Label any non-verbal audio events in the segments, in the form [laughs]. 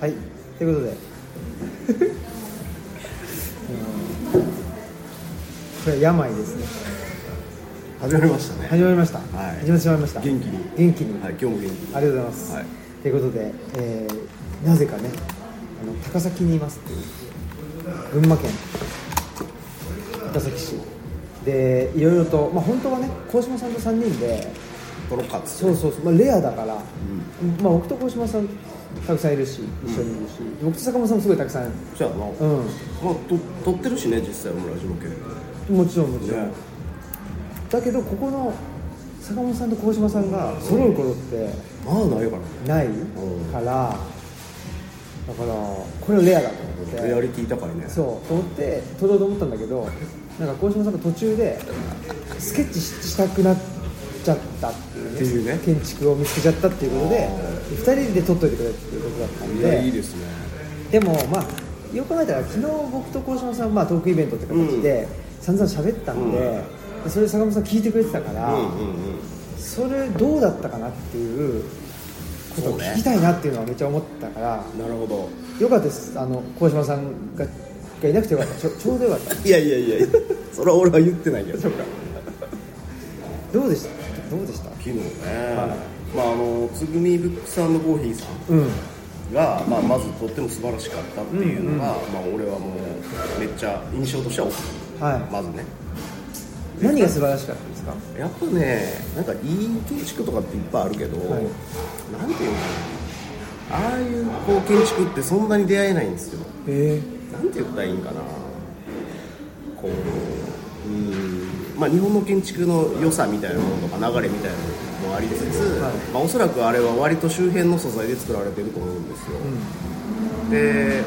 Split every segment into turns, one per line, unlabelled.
はいということで。う [laughs] んこれは病ですね。
始まりましたね。
始まりました、
はい。
始まってしまいました。
元気に。
元気に、
はい今日も元気に。
ありがとうございます、
はい。
ということで、えーなぜかねあの高崎にいますっていう。群馬県。高崎市。でいろいろと、まあ、本当はね鴻島さんと3人で。
トロカツ
そうそうそう、まあ、レアだから、まあ、僕と鴻島さんたくさんいるし一緒にいるし、僕と坂本さんもすごいたくさん。
じゃあな、
う
まあと撮ってるしね実際もラジオ系
んもちろんもちろん、
ね。
だけどここの坂本さんと鴻島さんが揃うことって
まあないからね。
ないから、だからこれはレアだと思って。
レアリティ高いね。
そう。と思って撮ろうと思ったんだけどなんか鴻島さんが途中でスケッチしたくなっちゃったって
っていうね
建築を見つけちゃったっていうことで2人で撮っといてくれっていうことだったん
いやいい
で
ですね。
でもまあよく考えたら昨日僕と鴻島さん、まあ、トークイベントって形で散々喋ったんで、でそれ坂本さん聞いてくれてたから、
うんうんうん。
それどうだったかなっていうことを聞きたいなっていうのはめっちゃ思ったから、
なるほど。
よかったです。あの鴻島さんががいなくてよかった。ちょちょうどよかった。[laughs]
いやいやいやいや。それは俺は言ってないけど。
そうか。どうでした？どうでした？
昨日ね、まああのつぐみブックスコーヒーさん
うん。
が、まあ、まずとっても素晴らしかったっていうのが、まあ、俺はもうめっちゃ印象としては大きい。
はい。
まずね。
何が素晴らしかったですか？
やっぱねなんかいい建築とかっていっぱいあるけど、
はい。
なんていうのああいうこう建築ってそんなに出会えないんですよ。
え
なんて言ったらいいんかな。こううんまあ日本の建築の良さみたいなものとか流れみたいなのもありつつ、
はい。
まあ、おそらくあれは割と周辺の素材で作られてると思うんですよ、で、う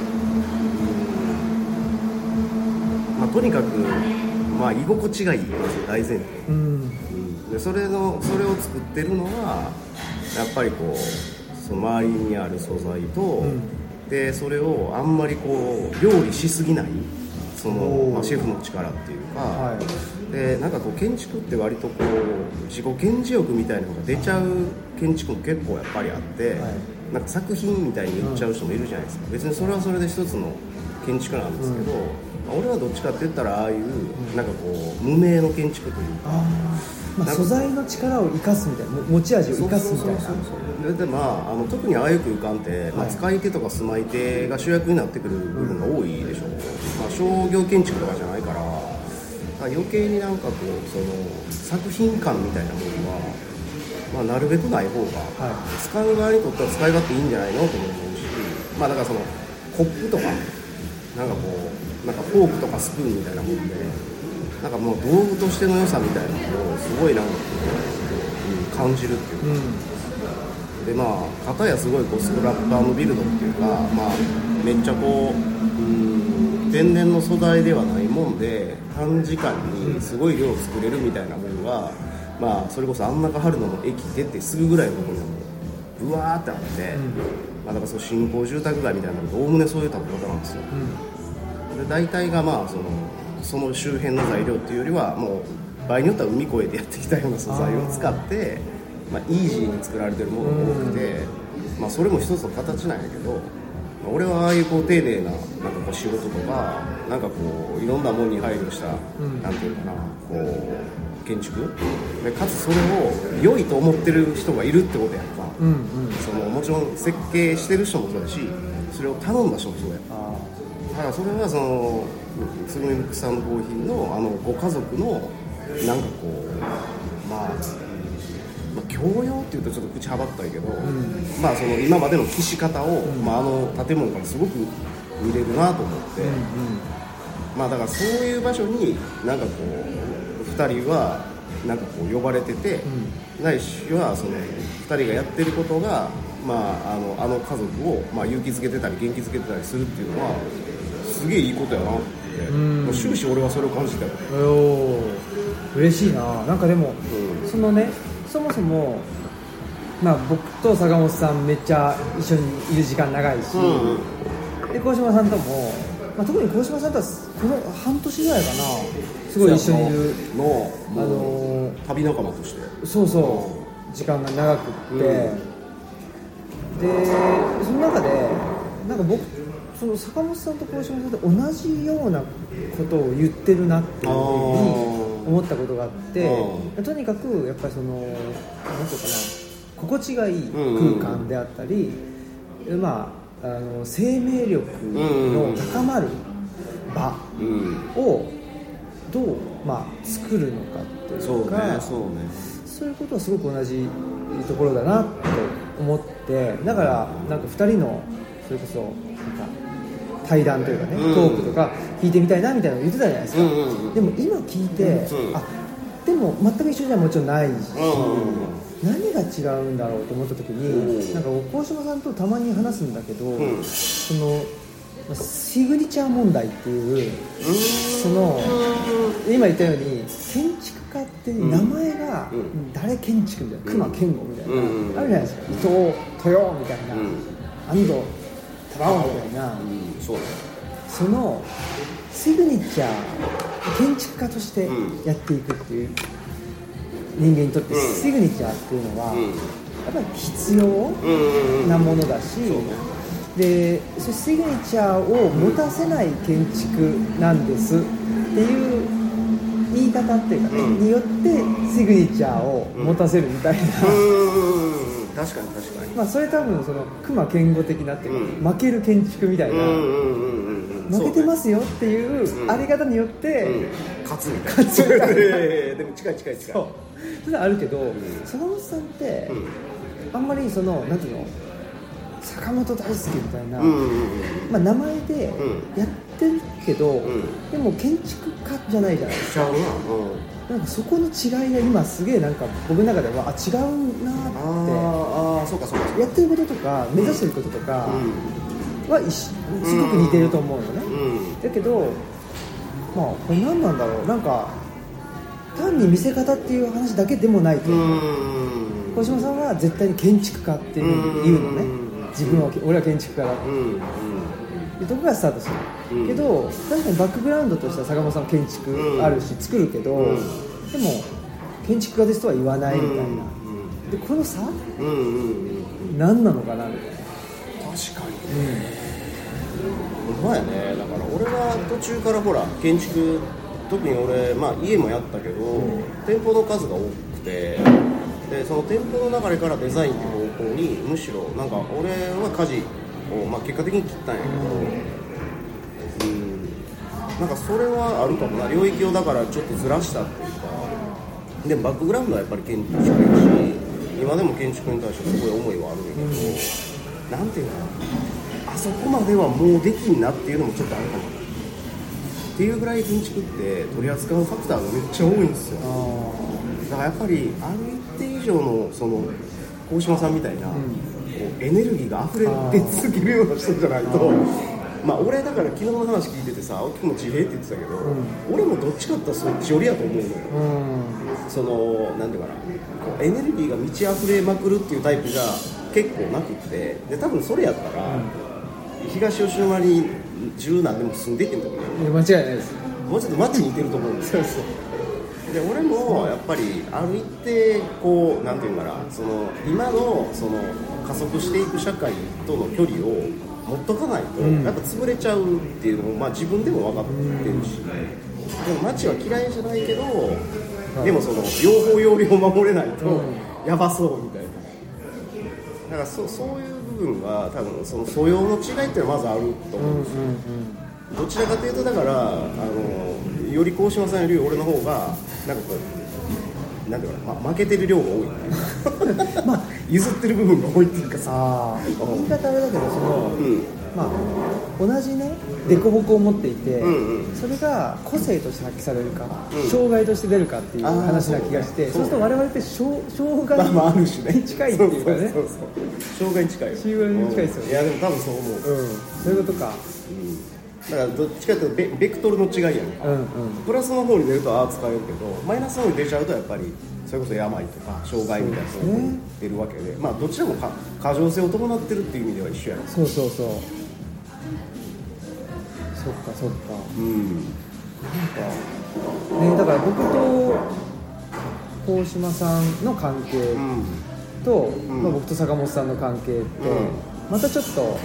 んまあ、とにかく、まあ、居心地がいいまず大前提、
うん。
うんでそれのそれを作ってるのはやっぱりこうその周りにある素材と、
ん。
でそれをあんまりこう料理しすぎないそのまあ、シェフの力っていうか、
は
でなんかこう建築って割とこう自己顕示欲みたいなのが出ちゃう建築も結構やっぱりあって、
はい。
なんか作品みたいに言っちゃう人もいるじゃないですか、別にそれはそれで一つの建築なんですけど、まあ俺はどっちかって言ったらああいうなんかこう無名の建築というか。
まあ、素材の力を生かすみたいなも持ち味を生かすみたいな。
そうそうそうそう。ででまああの特にああいう空間って、まあ、
はい
使い手とか住まい手が主役になってくる部分が多いでしょう、まあ、商業建築とかじゃない余計になんかこうその作品感みたいなものは、まあ、なるべくない方が、
はい
使う側にとっては使い勝手いいんじゃないのと思うしまあだからそのコップとかなんかこうなんかフォークとかスプーンみたいなもんでなんかもう道具としての良さみたいなのをすごいなんかこう、うん。感じるっていうか
うん
でまあ片やすごいこうスクラッパーのビルドっていうかまあめっちゃこううん天然の素材ではないもんで短時間にすごい量作れるみたいなものがまあそれこそあん中春野の駅出てすぐぐらいのところにはもううわーってあって、まあ、だからその新興住宅街みたいなのおおむねそういう建て方なんですよ。で大体がまあそのその周辺の材料っていうよりはもう場合によっては海越えてやってきたような素材を使ってまあ、イージーに作られてるものが多くて、まあ、それも一つの形なんやけど、まあ俺はああいうこう丁寧ななんかこう仕事とかなんかこういろんなものに配慮した、なんていうのかなこう建築？でかつそれを良いと思ってる人がいるってことやんか、
うんうん。
そのもちろん設計してる人もそうだしそれを頼んだ人もそうや。
あ
だからそれはそのつぐみさんのコーヒーのあのご家族のなんかこうまあまあ、教養っていうとちょっと口はばったいけど、まあその今までの騎士方を、まあ、あの建物からすごく見れるなと思って、まあだからそういう場所になんかこう2人はなんかこう呼ばれてて、ないしはその2人がやってることが、まあ、あのあの家族を、まあ、勇気づけてたり元気づけてたりするっていうのはすげえいいことやなって、終始俺はそれを感じたよ、
おー。嬉しいな。なんかでも、
うん。
そのねそもそもまあ僕と坂本さんめっちゃ一緒にいる時間長いし、で鴻島さんとも、まあ、特に鴻島さんとはこの半年ぐらいかなすごい一緒にいる
の
あの
旅仲間として。
そうそう時間が長くって、でその中でなんか僕その坂本さんと鴻島さんって同じようなことを言ってるなっていうふうに思ったことがあってとにかくやっぱりその何ていうかな心地がいい空間であったり、まあ、あの生命力の高まる場をどう、まあ、作るのかっていうか
そうね
そういうことはすごく同じところだなと思ってだからなんか2人のそれこそなんか対談というかね、トークとか聞いてみたいなみたいなの言ってたじゃないですか、でも今聞いて、あでも全く一緒じゃもちろんないし、何が違うんだろうと思った時に、なんか大島さんとたまに話すんだけど、そのシグニチャー問題っていうその今言ったように建築家って名前が誰建築みたいな隈研吾みたいな、あるじゃないですか。伊藤豊みたいな、安藤忠雄みたいな、そのシグニチャー建築家としてやっていくっていう人間にとってシグニチャーっていうのは、やっぱり必要なものだし、でそシグニチャーを持たせない建築なんですっていう言い方っていうかね、うん、によってシグニチャーを持たせるみたいな、
うん、確かに確かに
まあそれ多分その熊健吾的なっていうか、負ける建築みたいな、負けてますよっていうあり方によって、
勝つみたいな。勝つみたいな。[laughs] でも近い近い近い。
そう。それはあるけど坂本さんって、あんまりそのなんていうの坂本大輔みたいな、まあ、名前でやってるけど、でも建築家じゃないじゃないですか、なんかそこの違いが今すげえなんか僕の中ではあ違うなって。あそうかそうかやってることとか目指してることとかはすごく似てると思うのね、だけどまあこれ何なんだろう。なんか単に見せ方っていう話だけでもないと小島さんは絶対に建築家っていうのね。自分は俺は建築家だって、いうとこからスタートする、けど確かにバックグラウンドとしては坂本さん建築あるし作るけど、でも建築家ですとは言わないみたいな、でこの差、何なのかなみたいな。
確かにね、うん、やね。だから俺は途中からほら建築特に俺、まあ、家もやったけど、店舗の数が多くてでその店舗の流れからデザインって方向にむしろなんか俺は舵を、まあ、結果的に切ったんやけど。うん。なんかそれはあるかもな。領域をだからちょっとずらしたっていうか。でバックグラウンドはやっぱり建築やし今でも建築に対してすごい思いはあるんやけど、うん、なんていうかな。あそこまではもうできんなっていうのもちょっとあるかも。っていうぐらい建築って取り扱うファクターがめっちゃ多いんですよ。だからやっぱりある一定以上のその大島さんみたいな、うん、こうエネルギーが溢れ出続けるような人じゃないと。まあ俺だから昨日の話聞いててさ青木君も地平って言ってたけど、うん、俺もどっちかってそっち寄りやと思うのよ、うん、そのなんていうかなこうエネルギーが満ち溢れまくるっていうタイプが結構なくって。で多分それやったら、東吉野に十何年も住んでへんと思う
間違いないです。
もうちょっと街に似てると思うんですよで俺もやっぱりある一定こうなんていうかなその今のその加速していく社会との距離を持っとかないと、やっぱ潰れちゃうっていうのも、まあ、自分でも分かってるし、でも街は嫌いじゃないけど、でもその用法用量を守れないとやばそうみたいな。だからそそういう部分が多分その素養の違いっていうのはまずあると思うんですよ、どちらかというとだからあのより鴻島さんより俺の方がなんかこうなんていうかな、ま、負けてる量が多いまあ譲ってる部分が多いっていう [laughs] かさ
言い方あれだけどその、うん、まあ同じね凸凹を持っていて、うんうん、それが個性として発揮されるか、うん、障害として出るかっていう話な気がして、そうすると我々って障障害に近いっていうかね。
障害に近いよ。[laughs]
障害に近いですよね。
いやでも多分そう思う、
うん、そういうことか、
うんだからどっちかというとベベクトルの違いやんか、うんうん、プラスの方に出るとああ使えるけどマイナスの方に出ちゃうとやっぱりそれこそ病とか障害みたいな方に出るわけで、ね、まあどちらもか過剰性を伴ってるっていう意味では一緒やろ
そうそうそう。そっかそっか。うん。なんかねだから僕と大島さんの関係と、
ん。
まあ、僕と坂本さんの関係って、
うん。
またちょっと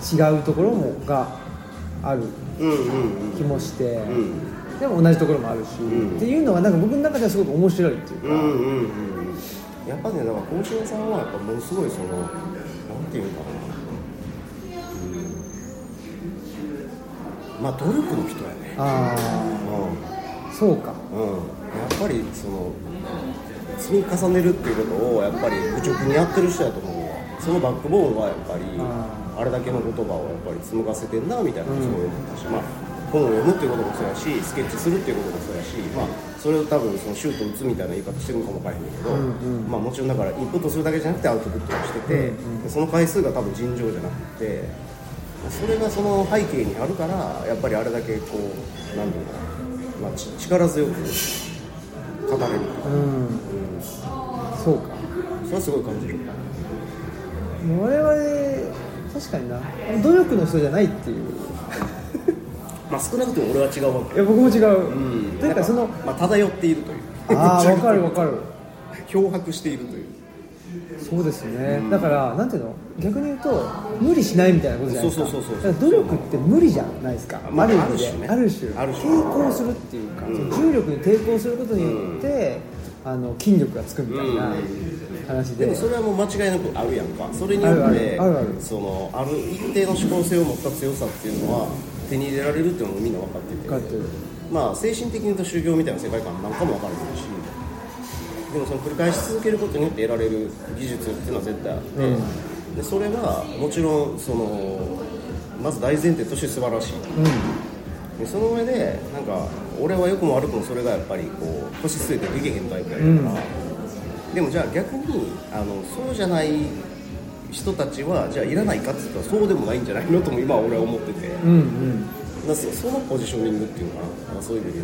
違うところもがある
うんうん
気もして、
うん。うん
でも同じところもあるし、
ん。
っていうのがなんか僕の中ではすごく面白いっていうか、
うんうんうんやっぱねだから甲子園さんはやっぱものすごいそのなんていうのかな、うん、まあ努力の人やね。
ああそうか。
うん、うん、やっぱりその積み重ねるっていうことをやっぱり愚直にやってる人やと思うわ。そのバックボーンがやっぱり
あ
あれだけの言葉をやっぱり紡がせてんなみたいなことを思ったし、まあ本を読むっていうこともそうやしスケッチするっていうこともそうやし、まあ、それを多分そのシュート打つみたいな言い方してるのかもわからへんけど、
うんうん。
まあ、もちろんだからインプットするだけじゃなくてアウトプットをしてて、
うん
でその回数が多分尋常じゃなくてそれがその背景にあるからやっぱりあれだけこうなんていうのかな、ま力強く語れる、
うん。
うん、
そうか。
それはすごい感じる。
我々確かにな。努力の人じゃないっていう。[laughs]
まあ少なくとも俺は違うわけ。
いや僕も違う、
うん。
というかその
まあ、漂っているという。
ああ分かる分かる。[laughs]
漂白しているという。
そうですね、だからなんていうの？逆に言うと無理しないみたいなことじゃないですか。
そうそうそうそう。
努力って無理じゃないですか、
まあ
ある
種ね。
ある種。抵抗するっていうか、
うん。
重力に抵抗することによって、あの筋力がつくみたいな話で、
でもそれはもう間違いなくあるやんか。それによってそのある一定の指向性を持った強さっていうのは手に入れられるっていうのもみんな分かってて。まあ精神的に言うと修行みたいな世界観なんかも分かるし。でもその繰り返し続けることによって得られる技術っていうのは絶対あって、
うん。
でそれはもちろんそのまず大前提として素晴らしい。
うん。
でその上でなんか俺は良くも悪くもそれがやっぱりこう腰据えてできへんタイプやから、でもじゃあ逆にあのそうじゃない人たちはじゃあいらないかって言ったらそうでもないんじゃないのとも今は俺は思ってて、
うんうん。
だからそそのポジショニングっていうのかな？そういう意味で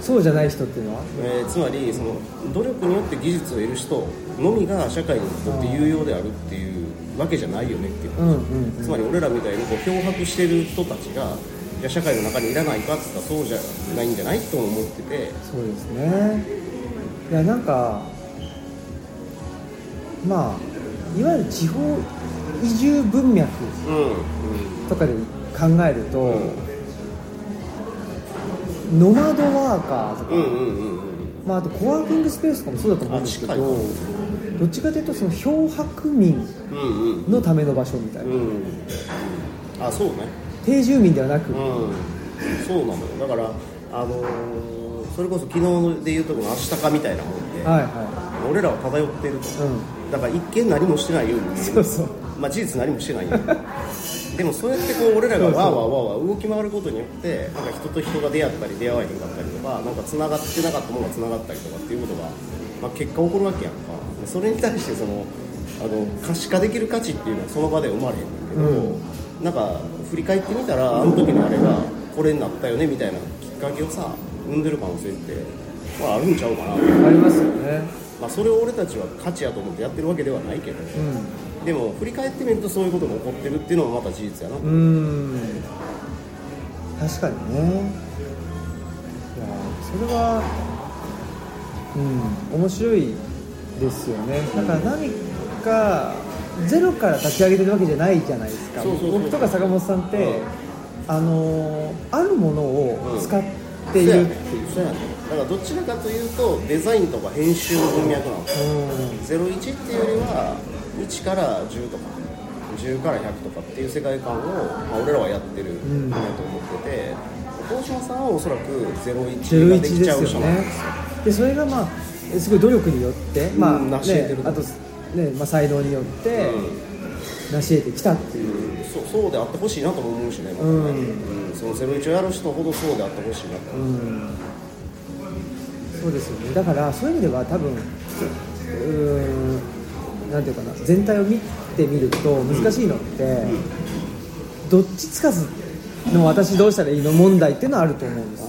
そうじゃない人っていうのは？
えーつまりその努力によって技術を得る人のみが社会にとって有用であるっていうわけじゃないよねっていう
うんうんうん。
つまり俺らみたいにこう漂白してる人たちがじゃあ社会の中にいらないかって言ったらそうじゃないんじゃない？とも思ってて。
そうですね。いやなんかまあいわゆる地方移住文脈
うんうん
とかで考えると、ノマドワーカーとか、
うんうんうんうん。
まあ、あとコワーキングスペースとかもそうだと思うんですけどどっちかというとその漂白民
うんうん。
のための場所みたいな、
うんあそうね。
定住民ではなく、
うん。そうなのよ。だからあのーそれこそ昨日で言うとこの明日かみたいなもんで、
はいは
俺らは漂ってると、
いうん
だから一見何もしてないように見える。
そうそう。
まあ事実何もしてないよでもそうやってこう俺らがわーわーわーわー動き回ることによってなんか人と人が出会ったり出会わへんかったりとかなんか繋がってなかったものが繋がったりとかっていうことが、まあ、結果起こるわけやんか。でそれに対してそのあの可視化できる価値っていうのはその場では生まれへんねんけど、なんか振り返ってみたらあの時のあれがこれになったよねみたいなきっかけをさ生んでる可能性って、まあ、あるんちゃうかなと
ありますよね
まあ、それを俺たちは価値やと思ってやってるわけではないけど、
う
でも振り返ってみるとそういうことが起こってるっていうのもまた事実やな、
んうん。確かにね。いやそれはうん面白いですよね。だから何かゼロから立ち上げてるわけじゃないじゃないですか。僕とか坂本さんって、
うん。
あのーあるものを使っているっていう、
そうやねだからどちらかというとデザインとか編集の文脈なんですよ
うん
01っていうよりは1から10とか10から100とかっていう世界観を、まあ、俺らはやってるん。だと思ってて大島さんはおそらく01ができ
01ですよ
ちゃう人なん
ね
ですよ。
でそれがまあすごい努力によって、まあ
うん
ね
成し得てる。
あと、ねまあ、才能によって成し得てきたっていう、
うん。そうそうであってほしいなとも思うしね、またね。
うん。
うん。その01をやる人ほどそうであってほしいなと。思う、
うんそうですよね。だからそういう意味では多分うーんなんていうかな全体を見てみると難しいのって、どっちつかずの私どうしたらいいの問題っていうのはあると思うんですよ、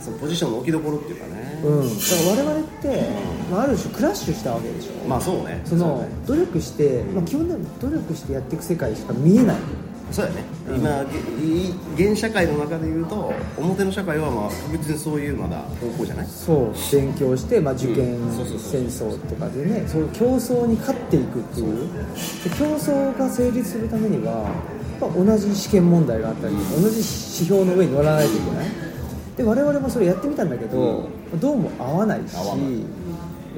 そのポジションの置きどころっていうかね、
うん、だから我々って、まあ、ある種クラッシュしたわけでしょ。
まあそうね。
その努力して、まあ、基本的に努力してやっていく世界しか見えない
そうやね、今げい現社会の中でいうと表の社会はまあ確実にそういうまだ方向じゃない？
そう勉強して、まあ、受験戦争とかでねそういう競争に勝っていくっていう。で競争が成立するためにはやっぱ同じ試験問題があったり、同じ指標の上に乗らないといけない。で我々もそれやってみたんだけど、どうも合わないし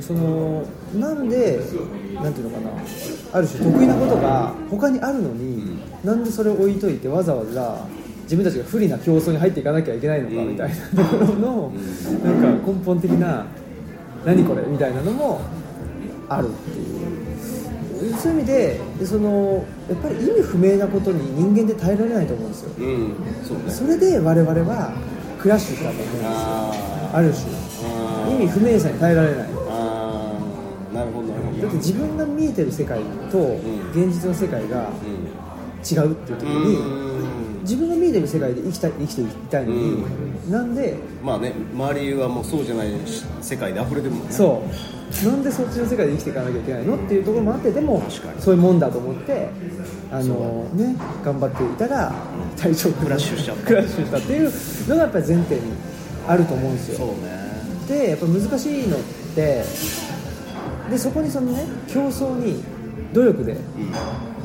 そのなんでなんていうのかな。ある種得意なことが他にあるのに、なんでそれを置いといてわざわざ自分たちが不利な競争に入っていかなきゃいけないのかみたいなところの、なんか根本的な何これみたいなのもあるっていう。そういう意味ででそのやっぱり意味不明なことに人間で耐えられないと思うんですよ。
うん。そうね。
それで我々はクラッシュしたと思うんですよ。
あ
ある種。意味不明さに耐えられない
あーなるほどなるほど
だって自分が見えてる世界と
ん。
現実の世界が違うっていう時に
うん。
自分が見えてる世界で生きたい生きていきたいのになんで
まあね周りはもうそうじゃないし世界で溢れてるもんね。
そう。なんでそっちの世界で生きていかなきゃいけないのっていうところもあってでもそういうもんだと思ってあのね。頑張っていたら体調
クラッシュしちゃった。
クラッシュしたっていうのがやっぱり前提にあると思うんですよ。
そうね。
でやっぱ難しいのってでそこにそのね競争に努力で、
うん
ま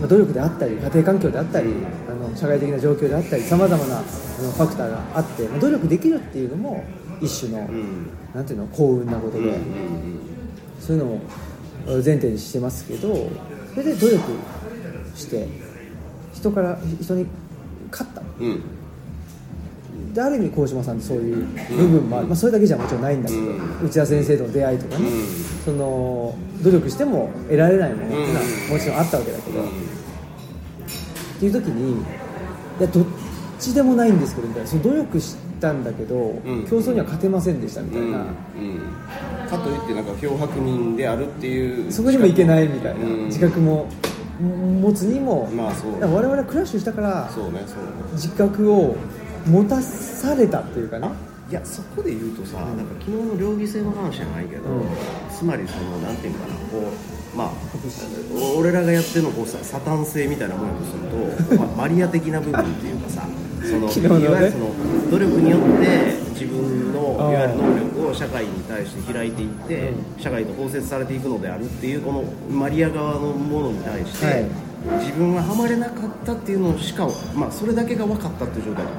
あ、努力であったり家庭環境であったりあの社会的な状況であったりさまざまなあのファクターがあって、まあ努力できるっていうのも一種の、
うん。
なんていうの幸運なことで、そういうのを前提にしてますけどそれで努力して人から人に勝った。
うんうん
である意味鴻島さんってそういう部分もある、まあ、それだけじゃもちろんないんだけど、
うん。
内田先生との出会いとかね、
うん。
その努力しても得られないものっていうのは
うん。
もちろんあったわけだけど、
うん。
っていう時にいやどっちでもないんですけどみたいな。その努力したんだけど、
ん。
競争には勝てませんでしたみたいな、
かといってなんか漂白人であるっていう
そこにもいけないみたいな、
うん。
自覚も持つにも、
まあそう。
我々はクラッシュしたから
そうねそうね。
自覚を持たされたっていうかね。
いやそこで言うとさ、なんか昨日の両義性の話じゃないけど、
うん。
つまりそのなんていうのかなこうまあお俺らがやってるのこうさサタン性みたいなものとすると、[laughs] まマリア的な部分っていうかさその
ね。
いわゆるその努力によって自分のいわゆる能力を社会に対して開いていって、
う
社会と包摂されていくのであるっていうこのマリア側のものに対して、
はい。
自分はハマれなかったっていうのしか、まあ、それだけが分かったっていう状態だ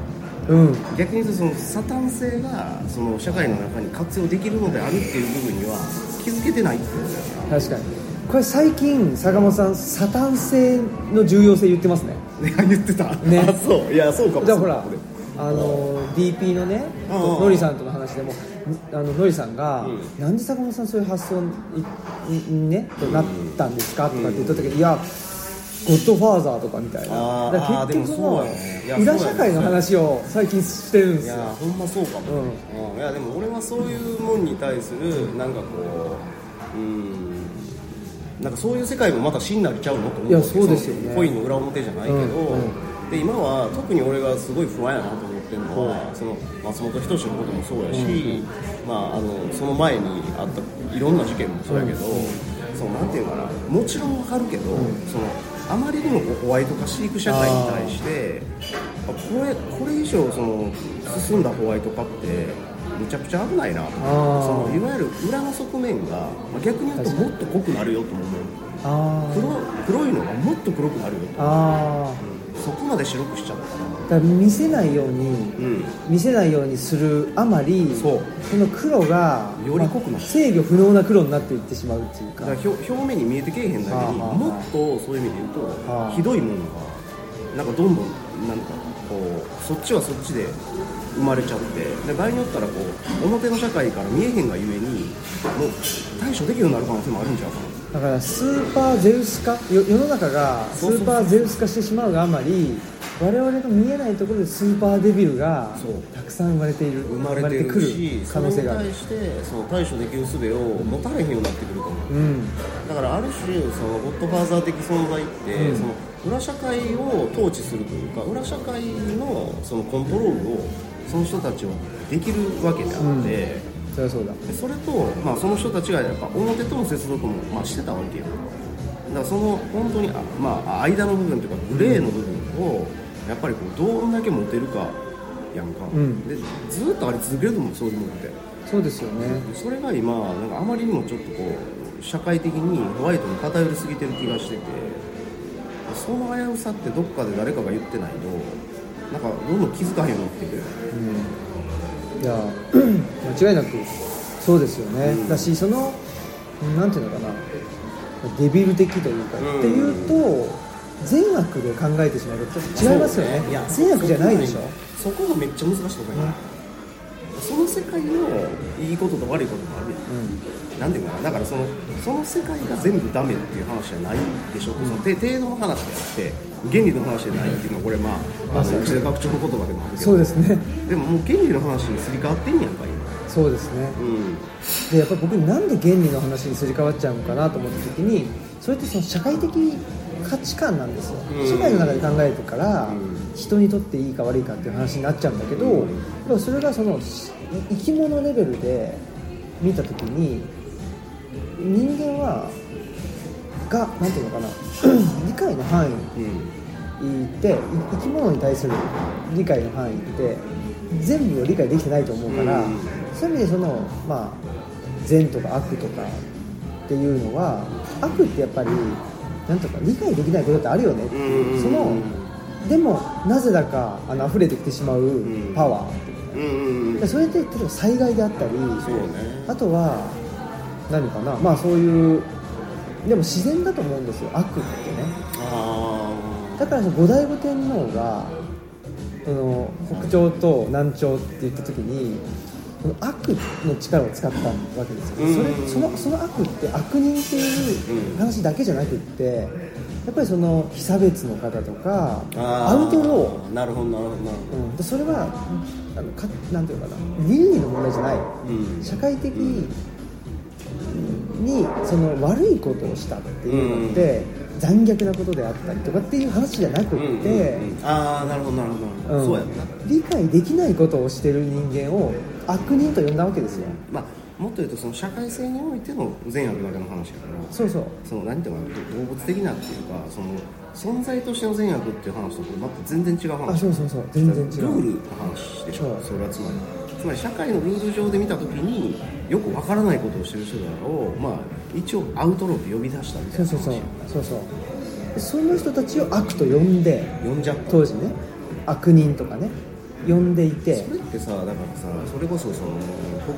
うん。
逆に言うとそのサタン性がその社会の中に活用できるのであるっていう部分には気づけてないってことだよ
確かに。これ最近坂本さんサタン性の重要性言ってますね。[laughs]
言ってた。
ね。
あそう。いやそうかも。
じゃあほらあの DP のねノリさんとの話でもあのノリさんが、
う
なんで坂本さんそういう発想ににねとなったんですかとかって言った時にいやゴッドファーザーとかみたいな結局も裏社会の話を最近してるんですよ。
いやほんまそうかも、
うん。
うん。いやでも俺はそういうもんに対するなんかこううんなんかそういう世界もまた真なりちゃうのと思う
いやそうですよね。
コインの裏表じゃないけど、
うんうん。
で今は特に俺がすごい不安やなと思ってるのは、その松本人志のこともそうやし、まあ、あのその前にあったいろんな事件もそうやけど、そのなんていうのかな。もちろんわかるけど、そのあまりにもホワイト化していく社会に対してあこれこれ以上その進んだホワイト化ってむちゃくちゃ危ないな。とそのいわゆる裏の側面が、まあ逆に言うともっと濃くなるよとも思う。黒黒いのがもっと黒くなるよ
あ
そこまで白くしちゃった。ら
ーだ見せないように
うん。
見せないようにするあまり
そう。
の黒が
より濃くなる
まあ制御不能な黒になっていってしまうっていうか。
表表面に見えてけえへんだけにもっとそういう意味で言うと、
はあ。
ひどいものがなんかどんどんなんかこうそっちはそっちで生まれちゃってで場合によったらこう表の社会から見えへんがゆえにもう対処できるようになる可能性もあるんちゃうかな。
だからスーパーゼウス化よ世の中がス
そうそうそう
ーパーゼウス化してしまうがあまり我々の見えないところでスーパーデビルが
そう。
たくさん生まれている
生まれて
くる可能性がある。
それに対してその対処できる術を持たれへんようになってくると思う。
うん。
だからある種そのゴッドファーザー的存在って、
うん。
その裏社会を統治するというか裏社会のそのコントロールをその人たちはできるわけであって、
そりゃそうだ。
でそれと、まあ、その人たちがやっぱ表との接続も、まあ、してたわけよだからその本当にあ、まあ、間の部分というかグレーの部分をやっぱりこうどんだけ持てるかやんか、
うん。
でずっとあり続けると思うそういうものって。
そうですよね。
それが今なんかあまりにもちょっとこう社会的にホワイトに偏りすぎてる気がしててその危うさってどっかで誰かが言ってないとなんかどんどん気づかへんようになってく。る
うん。いや [clears throat] 間違いなくそうですよね、
うん。
だしそのなんていうのかな。デビル的というか、
うん。
っていうと善悪で考えてしまうと違いますよね。
いや
善悪じゃないでしょ。
そこがめっちゃ難しいとこやな、その世界のいいことと悪いこともあるやん
うん。
なんていうのかなだからそのその世界が全部ダメっていう話じゃないでしょ、その程程度の話であって原理の話じゃないっていうのはこれまああの内田学長の言葉でもあるけど。
そうですね。
でももう原理の話にすり替わってんやんか
そうですね。
今
でやっぱり僕なんで原理の話にすり替わっちゃうのかなと思った時にそれってその社会的価値観なんですよ、
うん。
社会の中で考えてから、
うん。
人にとっていいか悪いかっていう話になっちゃうんだけど、
うん。
やっぱそれがそのし生き物レベルで見た時に人間はがなんていうのかな [clears throat] 理解の範囲
うん。
ってい生き物に対する理解の範囲って全部を理解できてないと思うから、
うん。
そういう意味でそのまあ善とか悪とかっていうのは悪ってやっぱりなんとか理解できないことってあるよね。っていう、
うん。
そのでもなぜだかあの溢れてきてしまうパワー、
うんうんうん。
でそれって例えば災害であったりあとは何かな。まあそういうでも自然だと思うんですよ。悪ってね。
あ
だからその後醍醐天皇がその北朝と南朝って言った時にその悪の力を使ったわけですよ、
うん。
それそのその悪って悪人っていう話だけじゃなくってやっぱりその被差別の方とか
あ
アウトロー。
ーなるほどなるほどなるほ
うん、でそれはあのかなんていうのかな。倫理の問題じゃない、
うん。
社会的にその悪いことをしたっていうのって、残虐なことであったりとかっていう話じゃなくって、
どうんうんうん。ああなるほどなるほど。
うん。
そうや
理解できないことをしてる人間を悪人と呼んだわけですよ。
まあもっと言うとその社会性においての善悪だけの話やから。
そうそう。
その何ていうのかな動物的なっていうかその存在としての善悪っていう話とこれまた全然違う話。
あそうそうそう。全然違う。
ルールの話でしょ。
そ
それはつまり。つまり社会のルール上で見た時によくわからないことをしてる人だをまあ一応アウトローって呼び出したみたいな話
そうそうそう。そうそう。でその人たちを悪と呼んで
呼んじゃった。
当時ね。悪人とかね呼んでいて。
それってさだからさそれこそその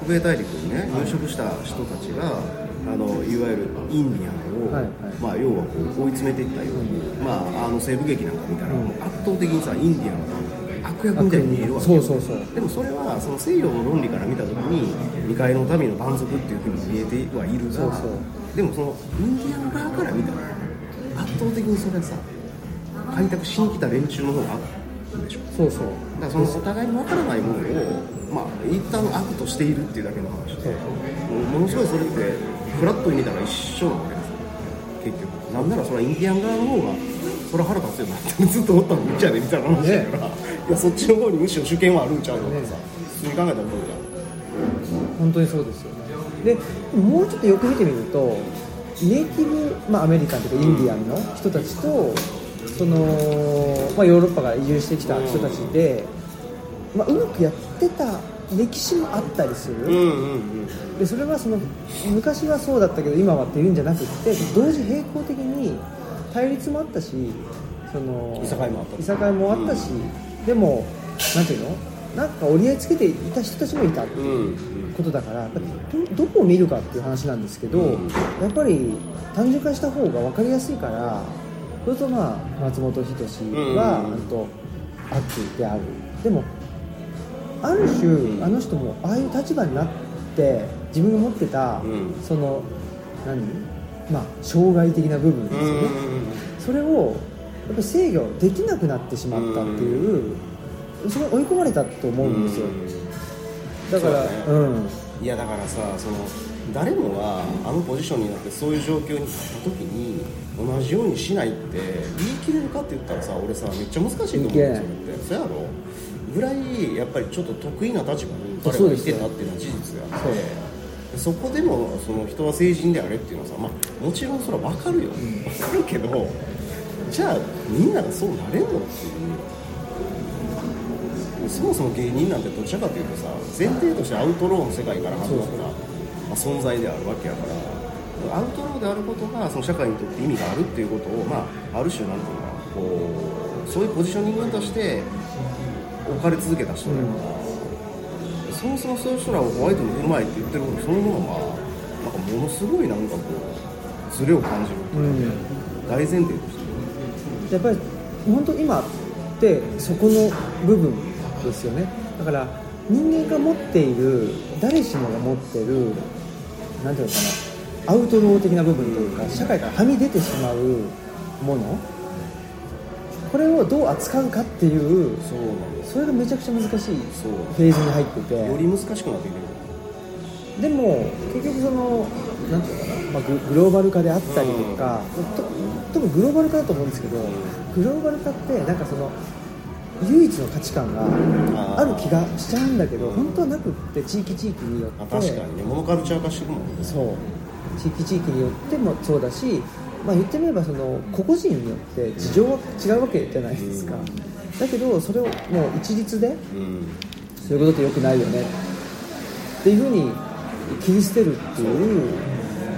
北米大陸にね入植した人たちがあのいわゆるインディアンを、
はいはい。
まあ、要はこう追い詰めていったように、まあ、あの西部劇なんか見たら、もう圧倒的にさインディアンが悪役みたいに見えるわけよ。
そうそうそう。
でもそれはその西洋の論理から見た時に未開の民の蛮族っていうふうに見えてはいるがでもそのインディアン側から見たら圧倒的にそれさ開拓しに来た連中の方が
そうそう。
だからそのお互いに分からないものを、まあ、一旦悪としているっていうだけの話で、ものすごいそれって、フラットに見たら一緒なわけですよ、結局。なんならそれはインディアン側の方が、それは腹立つよなってずっと思ったのむっちゃねみたいな話だから、いや、そっちの方にむしろ主権はあるんちゃうのってさ、普通に考えたら思う
本当にそうですよね。でもうちょっとよく見てみるとネイティブ、まあ、アメリカンというかインディアンの人たちとその、まあ、ヨーロッパから移住してきた人たちで、まあ、うまくやってた歴史もあったりする。でそれはその昔はそうだったけど今はっていうんじゃなくって同時並行的に対立もあったしその
いさかいもあった
いさかいもあったし、でもなんていうの？なんか折り合いつけていた人たちもいたっていう
うん
ことだからどどこを見るかっていう話なんですけど、
うん。
やっぱり単純化した方が分かりやすいからそれとまあ松本人志は、
うん。
あと悪である。でもある種あの人もああいう立場になって自分が持ってた、
うん。
その何？まあ障害的な部分ですよね、それをやっぱり制御できなくなってしまったっていう、それ追い込まれたと思うんですよ、だから
う
ん。
いやだからさその誰もがあのポジションになってそういう状況になった時に同じようにしないって言い切れるかって言ったらさ俺さめっちゃ難しいと思うんですよ。ってそうやろ。ぐらいやっぱりちょっと得意な立場に彼がいてたっていうのは事実であってそこでもその人は成人であれっていうのはさ、まあ、もちろんそれは分かるよ、分かるけどじゃあみんながそうなれんのっていう。そもそも芸人なんてどちらかというとさ前提としてアウトローの世界から始まったまあ、存在であるわけやからアウトローであることがその社会にとって意味があるっていうことを、まあ、ある種なんていうのかなこうそういうポジショニングとして置かれ続けた人だから、そもそもそういう人らをホワイトに振る舞いって言ってることそのものはなんかものすごいなんかこうズレを感じる、
うん。
大前提として。
やっぱり本当今ってそこの部分ですよね。だから人間が持っている誰しもが持ってるなんていうのかな。アウトロー的な部分というか社会からはみ出てしまうもの。これをどう扱うかっていう
そうなんです。
それがめちゃくちゃ難しいフェーズに入ってて。
より難しくなってきてる。
でも結局そのなんていうのかな、まあ、ググローバル化であったりとか、と多分グローバル化だと思うんですけどグローバル化ってなんかその唯一の価値観がある気がしちゃうんだけど本当はなくって地域地域によって。
あ確かにねモノカルチャー化してるもんね。
そう。地域地域によってもそうだし、まあ、言ってみればその個々人によって事情は違うわけじゃないですか、だけどそれをもう一律で
うん。
そういうことって良くないよね。っていうふうに切り捨てるっていう。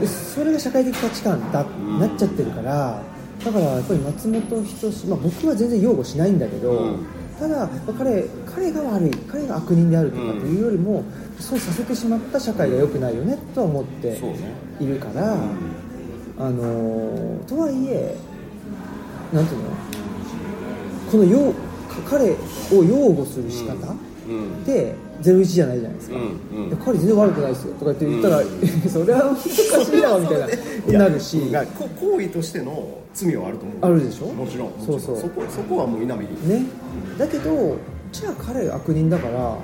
でそれが社会的価値観だなっちゃってるからだからやっぱり松本人志、まあ、僕は全然擁護しないんだけど、
うん。
ただ、まあ彼彼が悪い彼が悪人であるとかっていうよりも、そうさせてしまった社会が良くないよねとは思っているから、あのーとはいえなんていうの？この擁彼を擁護する仕方、
うん。
で01じゃないじゃないですか、
うんうん。
彼全然悪くないですよとかって言ったら、[laughs] それはおかしいだろみたいな。なるし。
行為としての罪はあると思う。
あるでしょ？
もちろん
そうそう。
そこそこはもう稲見
ね。だけどじゃあ彼が悪人だから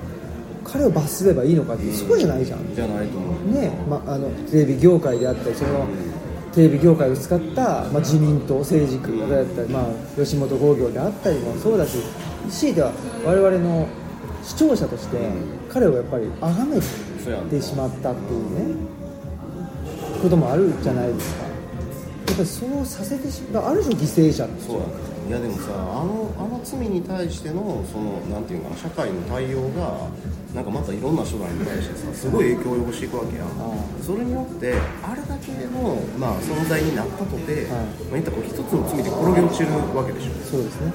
彼を罰すればいいのかって、そこじゃないじゃん。
じゃないと思う。
ね。まあ、あのテレビ業界であったりそのテレビ業界を使った、まあ、自民党政治家であったり、まあ、吉本興業であったりもそうだし強いては我々の視聴者として彼をやっぱり崇めてしまったっていうねこともあるじゃないですかやっぱりそうさせてしまうある種犠牲者
そうやねいやでもさあのあの罪に対してのそのなんていうかな社会の対応がなんかまたいろんな人らに対してさすごい影響を及ぼしていくわけやん。
あ
それによってあれだけの、まあ、存在になったとて、
はい。
まあ、言った一つの罪で転げ落ちるわけでしょ。
そうですね。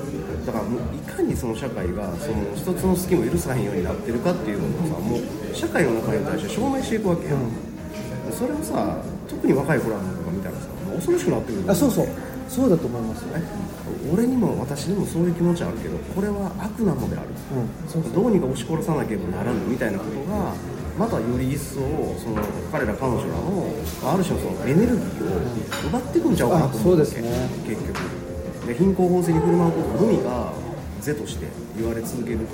だからもういかにその社会がその一つの隙も許さへんようになってるかっていうのをさもう社会の中に対して証明していくわけやん、それをさ特に若い子らな恐ろしくなってくる
あそうそう。そうだと思いますよ。
え俺にも私にもそういう気持ちあるけどこれは悪なのである。
うんそうそう。
どうにか押し殺さなければならぬみたいなことがまたより一層その彼ら彼女らのある種のそのエネルギーを奪っていくんちゃうかなと思うわけ
あそうですね。
結局。で貧困法制に振る舞うことのみが是として言われ続けると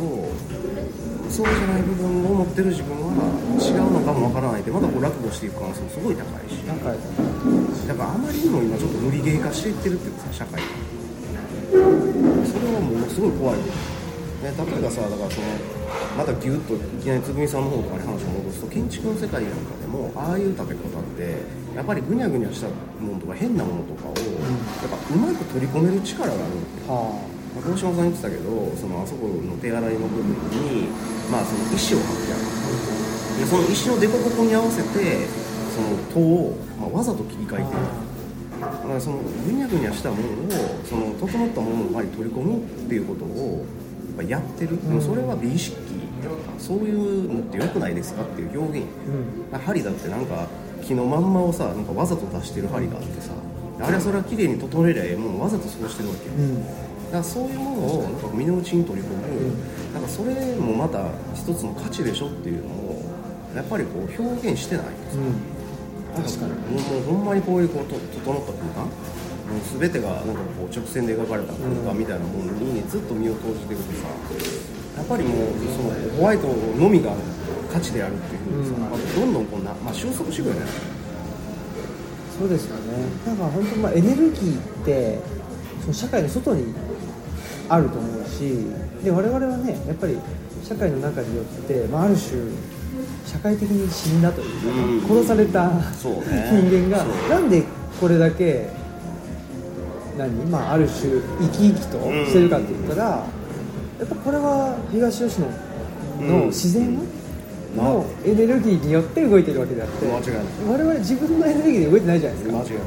そうじゃない部分を持ってる自分は違うのかもわからないってまたこう落語していく可能性もすごい高いし。
なんか
だからあまりにも今ちょっと無理ゲー化していってるっていうかさ社会がそれはものすごい怖いね、例えばさだからそのまたギュッといきなりつぐみさんの方とかに話を戻すと建築の世界なんかでもああいう食べ方ってやっぱりぐにゃぐにゃしたものとか変なものとかを、やっぱうまく取り込める力があるんですよ
は
あ大島さん言ってたけどそのあそこの手洗いの部分に、まあ、その石を貼ってあるでその石の凸凹に合わせてその戸を、まあ、わざと切り替えているだからそのぐにゃぐにゃしたものをその整ったものの前に取り込むっていうことをやっぱやってる、でもそれは美意識そういうのって良くないですかっていう表現、
うん。
針だってなんか木のまんまをさなんかわざと出してる針があってさあれはそれは綺麗に整えりゃええもんわざとそうしてるわけよ、
うん。
だからそういうものをなんか身の内に取り込む、なんかそれもまた一つの価値でしょっていうのをやっぱりこう表現してないんですよ、
うん確かに。
もうもうほんまにこういうこうと整った空間もう全てがなんかこう直線で描かれた空間みたいなものにずっと身を投じてるとさやっぱりもうそのホワイトのみが価値であるっていうふうにさ、どんどんこうな、まあ、収束主義よね。
そうですよね。だから本当まあエネルギーってその社会の外にあると思うしで我々はねやっぱり社会の中によって、まあ、ある種社会的に死んだというか、
うん
殺された
ね。
人間がなんでこれだけ何、まあ、ある種生き生きとしてるかって言ったら、やっぱこれは東吉野の自然のエネルギーによって動いてるわけであって、
間違いない。
我々自分のエネルギーで動いてないじゃないですか。
間違いない。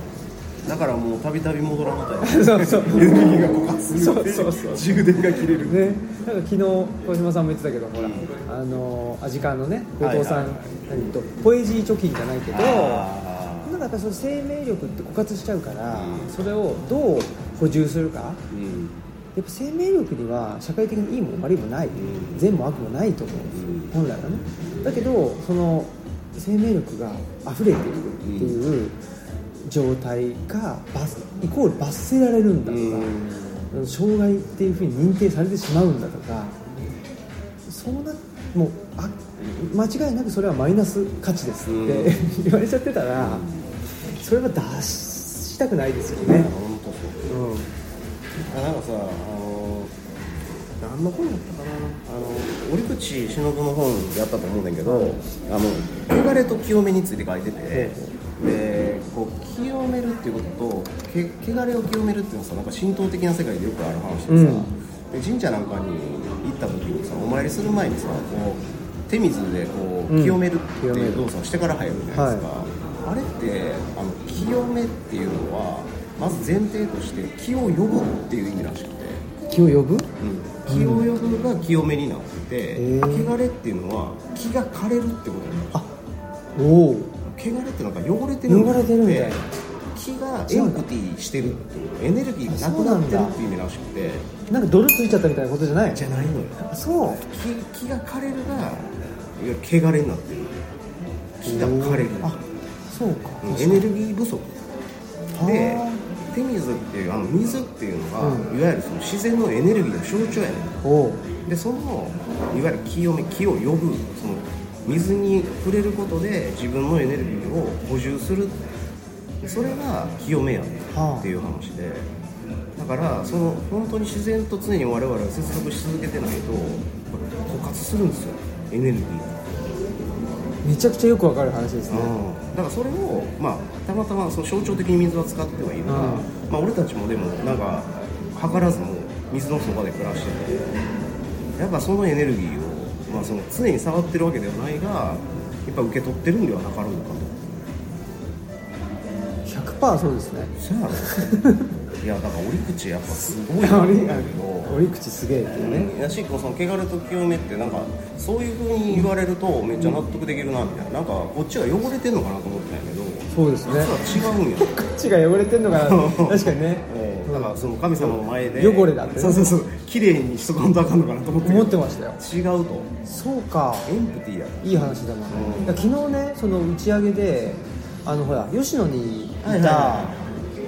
だからもうたびたび戻らなかった
そうそう。
エネルギーが枯渇する
そうそうそう。
充電が切れる。
ね、なんか昨日小島さんも言ってたけど、ほら、あのアジカンのね、後藤さん、とポエジー貯金じゃないけど、
あ
なんかやっぱりその生命力って枯渇しちゃうから、
うん。
それをどう補充するか、
うん。
っぱ生命力には社会的にいいも悪いもない、
ん。
善も悪もないと思う。ん。ですよ、本来はね。だけど、その生命力が溢れているっていう状態が罰イコール罰せられるんだとか。障害っていうふうに認定されてしまうんだとかそうなもうあ間違いなくそれはマイナス価値ですって、
うん。[laughs]
言われちゃってたら、それは出したくないですよね、
本当そう。
うん、
あなんかさあの何の本だったかな？あの折口忍の本であったと思うんだけどあの汚れと清めについて書いててでこう清めるっていうこととけ汚れを清めるっていうのはさなんか神道的な世界でよくある話でさ、
うん。
で神社なんかに行った時にさお参りする前にさこう手水でこ
う
うん。清めるっていう動作をしてから入るじゃないですか、あれってあの清めっていうのはまず前提として気を呼ぶっていう意味らしくて、
気を呼ぶ？
気を呼ぶが清めになってて、
へー
汚れっていうのは気が枯れるってことなんです
あおお
汚れってなんか汚れてるん
汚れて
気がエンプティしてるっていうエネルギーがなくなってるっていう意味らしくて。
なんか泥ついちゃったみたいなことじゃない
じゃないのよ。
あそう
気気が枯れるがいわゆる汚れになってる気が枯れる。
あそうか。
うんエネルギー不足。で
は
手水っていうあの水っていうのが、
うん。
いわゆるその自然のエネルギーの象徴やねん。でそのいわゆる気を気を呼ぶその水に触れることで自分のエネルギーを補充するそれが清めやっていう話で、だからその本当に自然と常に我々は接続し続けてないと枯渇するんですよエネルギーが。
めちゃくちゃよくわかる話ですね。
だからそれを、まあ、たまたまその象徴的に水は使ってはいるが、
うん。
まあ、俺たちもでもなんか図らずも水のそばで暮らしててやっぱそのエネルギーを、まあ、その常に触ってるわけではないがやっぱ受け取ってるんではなかろうかと
100%そうですね。
そやろ [laughs] いやだから折口やっぱすごいなと思うんだけど
折口すげえってね。
やしその汚れと清めってなんかそういう風に言われるとめっちゃ納得できるなみたいな。なんかこっちが汚れてんのかなと思ってたんやけど。
そうですね。
実は違うんや。[laughs]
口が汚れてんのかな [laughs] 確かにね。
だからその神様の前で。
汚れだってね。
そうそうそう。綺麗にしとかんとあかんのかなと思って。
思ってましたよ。
違うと。
そうか。
エンプティーや。
いい話だな、昨日ねその打ち上げであのほら吉野にいた、
はいはい。はい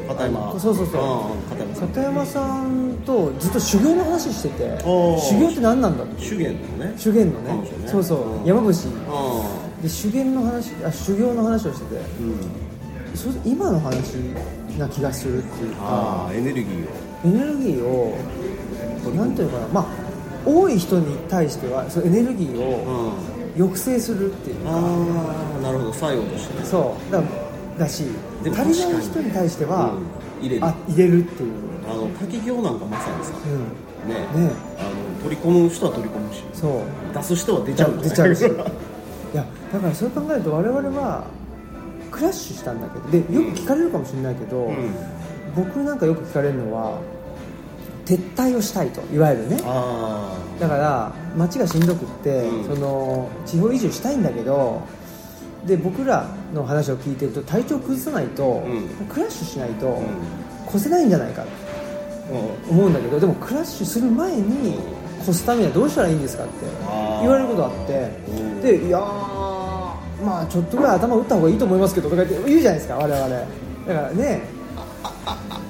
片山。
そうそうそう。
うん片山さん。
片山さんとずっと修行の話してて修行って何なんだって。
修験のね。
修験のね。
ね。
そうそう、
うん。
山伏。
う
で修験の話あ修行の話をしてて。それ今の話な気がするっていうか。
エネルギーを。
エネルギーをなんていうのかな。まあ多い人に対してはそのエネルギーを
うん。
抑制するっていうか、
ああなるほど。作用としてね。
そう。だだし
でも
足りない人に対しては、
うん。入れる。
あ入れるっていう、
あの滝行なんかまさにさ
うん、
ね。
ね。
あの取り込む人は取り込むし
そう。
出す人は出ちゃう
出ちゃうし。[laughs] いやだからそう考えると我々はクラッシュしたんだけどでよく聞かれるかもしれないけど、
うん。
僕なんかよく聞かれるのは撤退をしたいといわゆるね。
あ
だから街がしんどくって、
うん。
その地方移住したいんだけどで僕らの話を聞いてると体調崩さないと、
うん。
クラッシュしないと、越せないんじゃないかって思うんだけどでもクラッシュする前に越すためにはどうしたらいいんですかって言われることあって
うん。
でいやーまあちょっとぐらい頭打った方がいいと思いますけどとか言って言うじゃないですか我々。だからね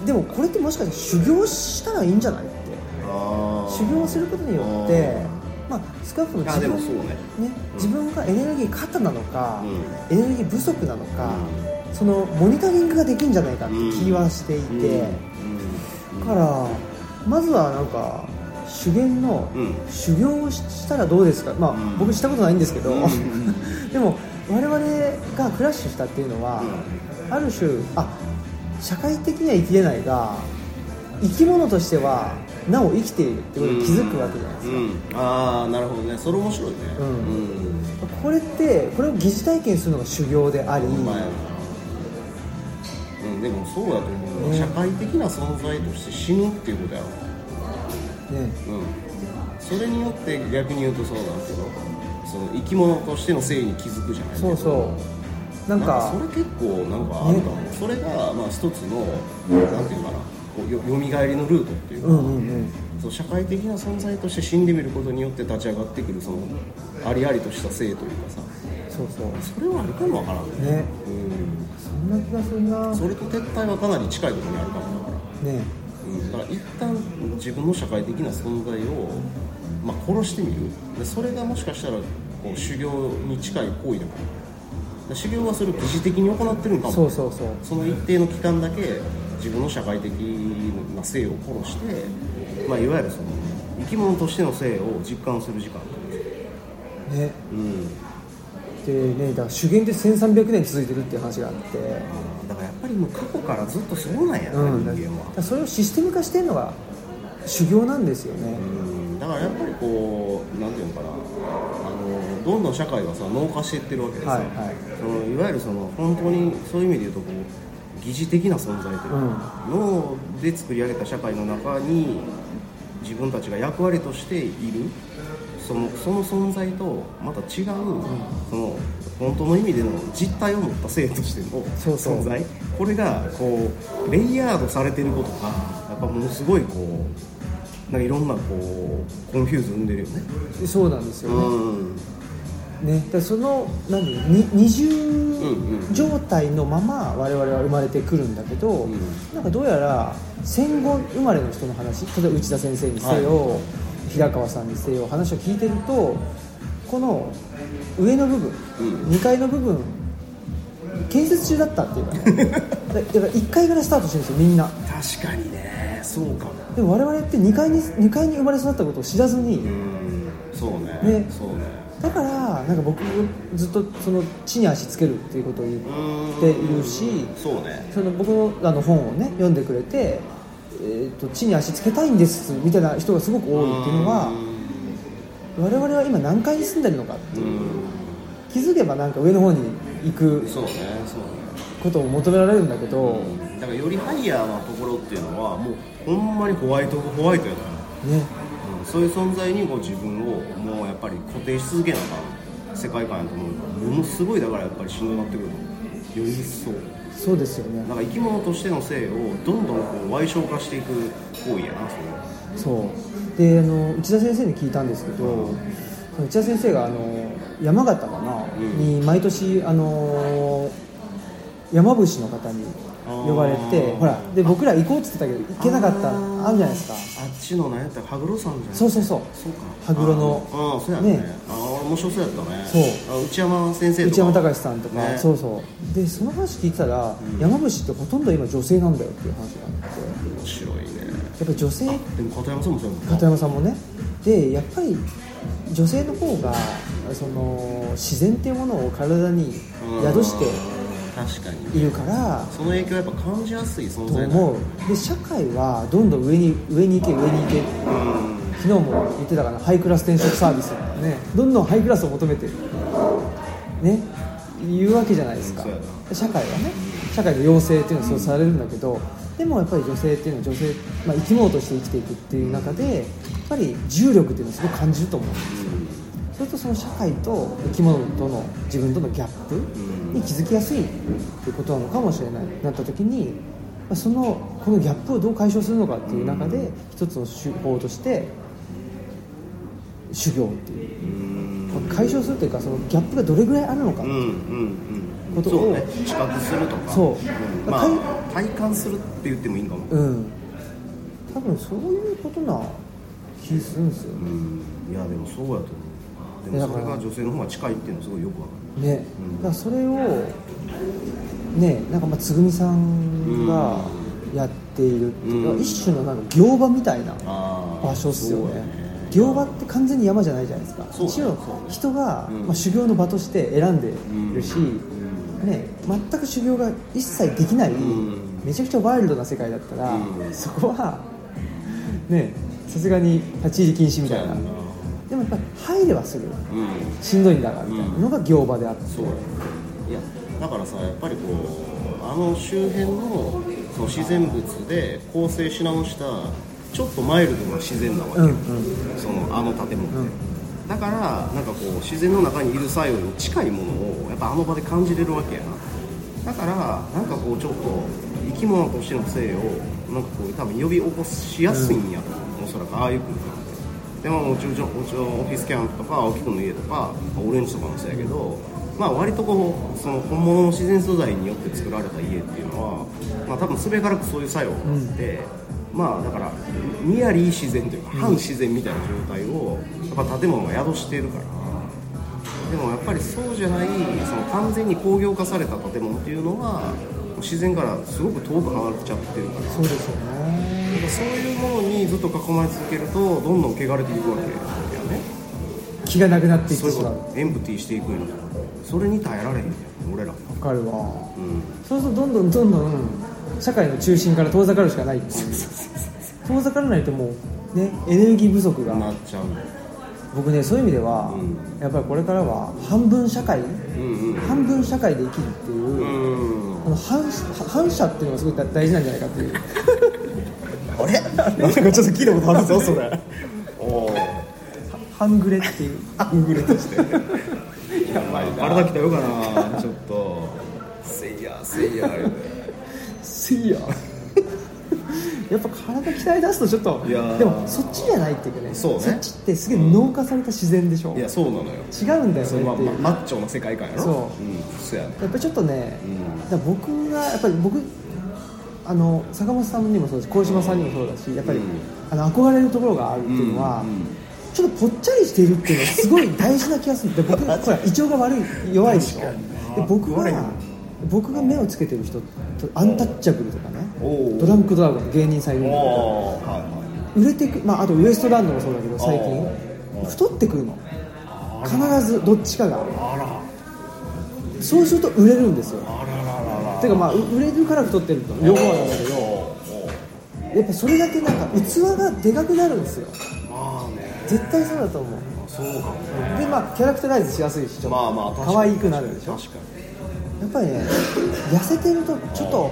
でもこれってもしかして修行したらいいんじゃないって。修行することによってまあ少なくとも
あ
自分
ね。
ね、自分がエネルギー過多なのか、
う
エネルギー不足なのか、そのモニタリングができるんじゃないかって気はしていて、だからまずはなんか修験の
うん。
修行をししたらどうですか、まあ
うん。
僕したことないんですけど、[laughs] でも我々がクラッシュしたっていうのは、ある種あ社会的には生きれないが生き物としてはなお生きているってことに気づくわけじゃないですか、
うん、ああなるほどね。それ面白いね。
うん。
うん。
これってこれを疑似体験するのが修行であり、
うんでもそうだと思う、
ね。
社会的な存在として死ぬっていうことやろ
ね、
うん。それによって逆に言うとそうなんですけどその生き物としての性に気づくじゃない。けど
そうそう。なんか
それ結構なんかあるかも、それがまあ一つのなんていうかなこうよよみがえりのルートっていうか、
うんうんうん。
そう社会的な存在として死んでみることによって立ち上がってくるそのありありとした性というかさ。
そうそう。
それはあるかもわからんね。
ねそんな気がするな。
うんそれと撤退はかなり近いところにあるかもだから。
ね。
うん、だから一旦自分の社会的な存在を、まあ、殺してみる。でそれがもしかしたらこう修行に近い行為だからで修行はそれを疑似的に行ってるんかも。
そうそうそう。
その一定の期間だけ自分の社会的な性を殺して、まあ、いわゆるその生き物としての性を実感する時間
ね。
うん。
でねだから修験って1300年続いてるっていう話があって。
だからやっぱりもう過去からずっとそうなんやな、
うん、
人間は。
らそれをシステム化してるのが修行なんですよね、
うん。だからやっぱりこうなんていうのかな。あのどんどん社会がさ脳化していってるわけですよ、
はいはい。
そのいわゆるその本当にそういう意味で言うとこう疑似的な存在というか、脳で作り上げた社会の中に自分たちが役割としているそのその存在とまた違う、その本当の意味での実体を持った性としての存在。これがこう layered されてることがやっぱものすごいこうなんかいろんなこう confuse 生んでるよね。
でそうなんですよね、
うん
ね、だからその何？に二重状態のまま我々は生まれてくるんだけど、
ん。
なんかどうやら戦後生まれの人の話例えば内田先生にせよ、平川さんにせよ話を聞いてるとこの上の部分、
うん。
2階の部分建設中だったっていうかね。[laughs] だだから1階からスタートしてるんですよみんな。
確かにね。そうかも。
でも我々って2階に2階に生まれ育ったことを知らずに、
うん。そうね。
ね。
そうね
だからなんか僕ずっとその地に足つけるっていうことを言っているし
そうね。
その僕のあの本をね読んでくれて、えー、と地に足つけたいんですみたいな人がすごく多いっていうのは我々は今何階に住んでるのかって
う
いう。ん。気づけばなんか上の方に行く
そうねそうね
ことを求められるんだけど
だからよりハイヤーなところっていうのはもうほんまにホワイトホワイトやから、
ね。
うん、そういう存在にこう自分をもうやっぱり固定し続けなあかん。世界観やと思う。からものすごいだからやっぱりしんどくなってくるとより一層。
そうですよね。
だから生き物としての性をどんどんこう賠償化していく行為やなそれは。
そう。であの内田先生に聞いたんですけどその内田先生があの山形かな、
うん。
に毎年あの山伏の方に呼ばれてほらで僕ら行こうって言ってたけど行けなかった。
あ
るじゃないですか
ちの何やったら羽黒山じゃない？
そうそうそう。
そうか。
羽黒の
あーあーそうやね。
ね。
ああ面白そうやったね。
そう。
あ内山先生とか。
内山隆さんとか、
ね。
そうそう。でその話聞いてたら、山伏ってほとんど今女性なんだよっていう話があって。
面白いね。
やっぱり女性。
でも片山さんもそうやもんな。
片山さんもね。でやっぱり女性の方がその自然っていうものを体に宿して
うん確かに。
いるから
その影響はやっぱ感じやすい存
と
在だ。
思う。で社会はどんどん上に上に行け上に行け
うん。
昨日も言ってたかな。ハイクラス転職サービスね。どんどんハイクラスを求めてるね。言うわけじゃないですか。社会はね。社会の要請っていうのはそうされるんだけど、でもやっぱり女性っていうのは女性、まあ、生き物として生きていくっていう中でやっぱり重力っていうのをすごく感じると思うんですよそれとその社会と生き物との自分とのギャップに気づきやすいっていうことなのかもしれない。なった時にまあそのこのギャップをどう解消するのかっていう中で一つの手法として修行っていう。
うん。
解消するというかそのギャップがどれぐらいあるのか、
うんうんうん。
ことを
そうね。知覚するとか。
そう。ん。
まあ体感するって言ってもいいんかも。
うん。多分そういうことな気するんですよ。ね
うん。いやでもそうやと思うでもそれが女性の方が近いっていうのはすごいよくわかる。
ね、だからそれをねなんかまあつぐみさんがやっているっていうか、
うん。
一種のなんか行場みたいな場所っすよね。
や
行場って完全に山じゃないじゃないですか。
そう
一応人が、
うん。
まあ、修行の場として選んでるし、
うん。
ね、全く修行が一切できない、
ん。
めちゃくちゃワイルドな世界だったら、
うん。
そこはねさすがに立ち入り禁止みたいなでもやっぱり入れはする
うん。
しんどいんだがみたいなのが行場であって、
そういやだからさやっぱりこうあの周辺のその自然物で構成し直したちょっとマイルドな自然なわけよ、
うんうん。
そのあの建物って、だからなんかこう自然の中にいる作用に近いものをやっぱあの場で感じれるわけやな。だからなんかこうちょっと生き物としての性をなんかこう多分呼び起こしやすいんやと思う、おそらくああいう空間でももちろんもちオフィスキャンプとか青木君の家とかオレンジとかもそうやけどまあ割とこうその本物の自然素材によって作られた家っていうのはまあ多分すべからくそういう作用があって、まあだからニアリー自然というか反自然みたいな状態をやっぱ建物が宿しているから。でもやっぱりそうじゃないその完全に工業化された建物っていうのは自然からすごく遠く離れちゃってるから。
そうですよね
そういうものにずっと囲まれ続けるとどんどん汚れていくわけだよね。
気がなくなっていっ
そういう。
てしまう。
ことエンプティしていくんやそれに耐えられへんねん俺ら
わかるわ。
うん。
そうするとどんどんどんどん社会の中心から遠ざかるしかない遠ざからないともうねエネルギー不足が
なっちゃう。
僕ねそういう意味では、
うん。
やっぱりこれからは半分社会、
うんうん。
半分社会で生きるっていう、
うん。
あの反反射っていうのがすごい大事なんじゃないかっていう
あれ？
なんかちょっと聞いたことあるぞそれ。
おお
半グレっていう。
半グレとして。
やばい
体鍛えようかなちょっと。せいやせいや。
せいや。やっぱ体鍛え出すとちょっと
いやー。
でもそっちじゃないっていうかね
そうね。
っちってすげえ脳化された自然でしょ。
いやそうなのよ。
違うんだよねっていう。
ママッチョな世界観やろ。
そう。
うんそうやね
やっぱりちょっとね、僕がやっぱり僕あの坂本さんにもそうだし小島さんにもそうだしやっぱり、
うん。
あの憧れるところがあるっていうのは、
うんうん
ちょっとぽっちゃりしているっていうのはすごい大事な気がする。で僕ほら [laughs] 胃腸が悪い弱いでしょ。で僕
悪いな
が僕が目をつけてる人とアンタッチャブルとかねドランクドラゴンの芸人さんいるんだけど売れてく、まあ、あとウエストランドもそうだけど最近。太ってくるの。必ずどっちかが。そうすると売れるんですよ
あらららら
てかまあう売れるから太ってると両方なんだけどやっぱそれだけなんか器がでかくなるんですよ。
まあね。
絶対そうだと思う。
そうか。も
でまあキャラクタライズしやすいしちょ。っと
まあまあ確かに。
可愛くなるでしょ。
確か
やっぱりね痩せてるとちょっと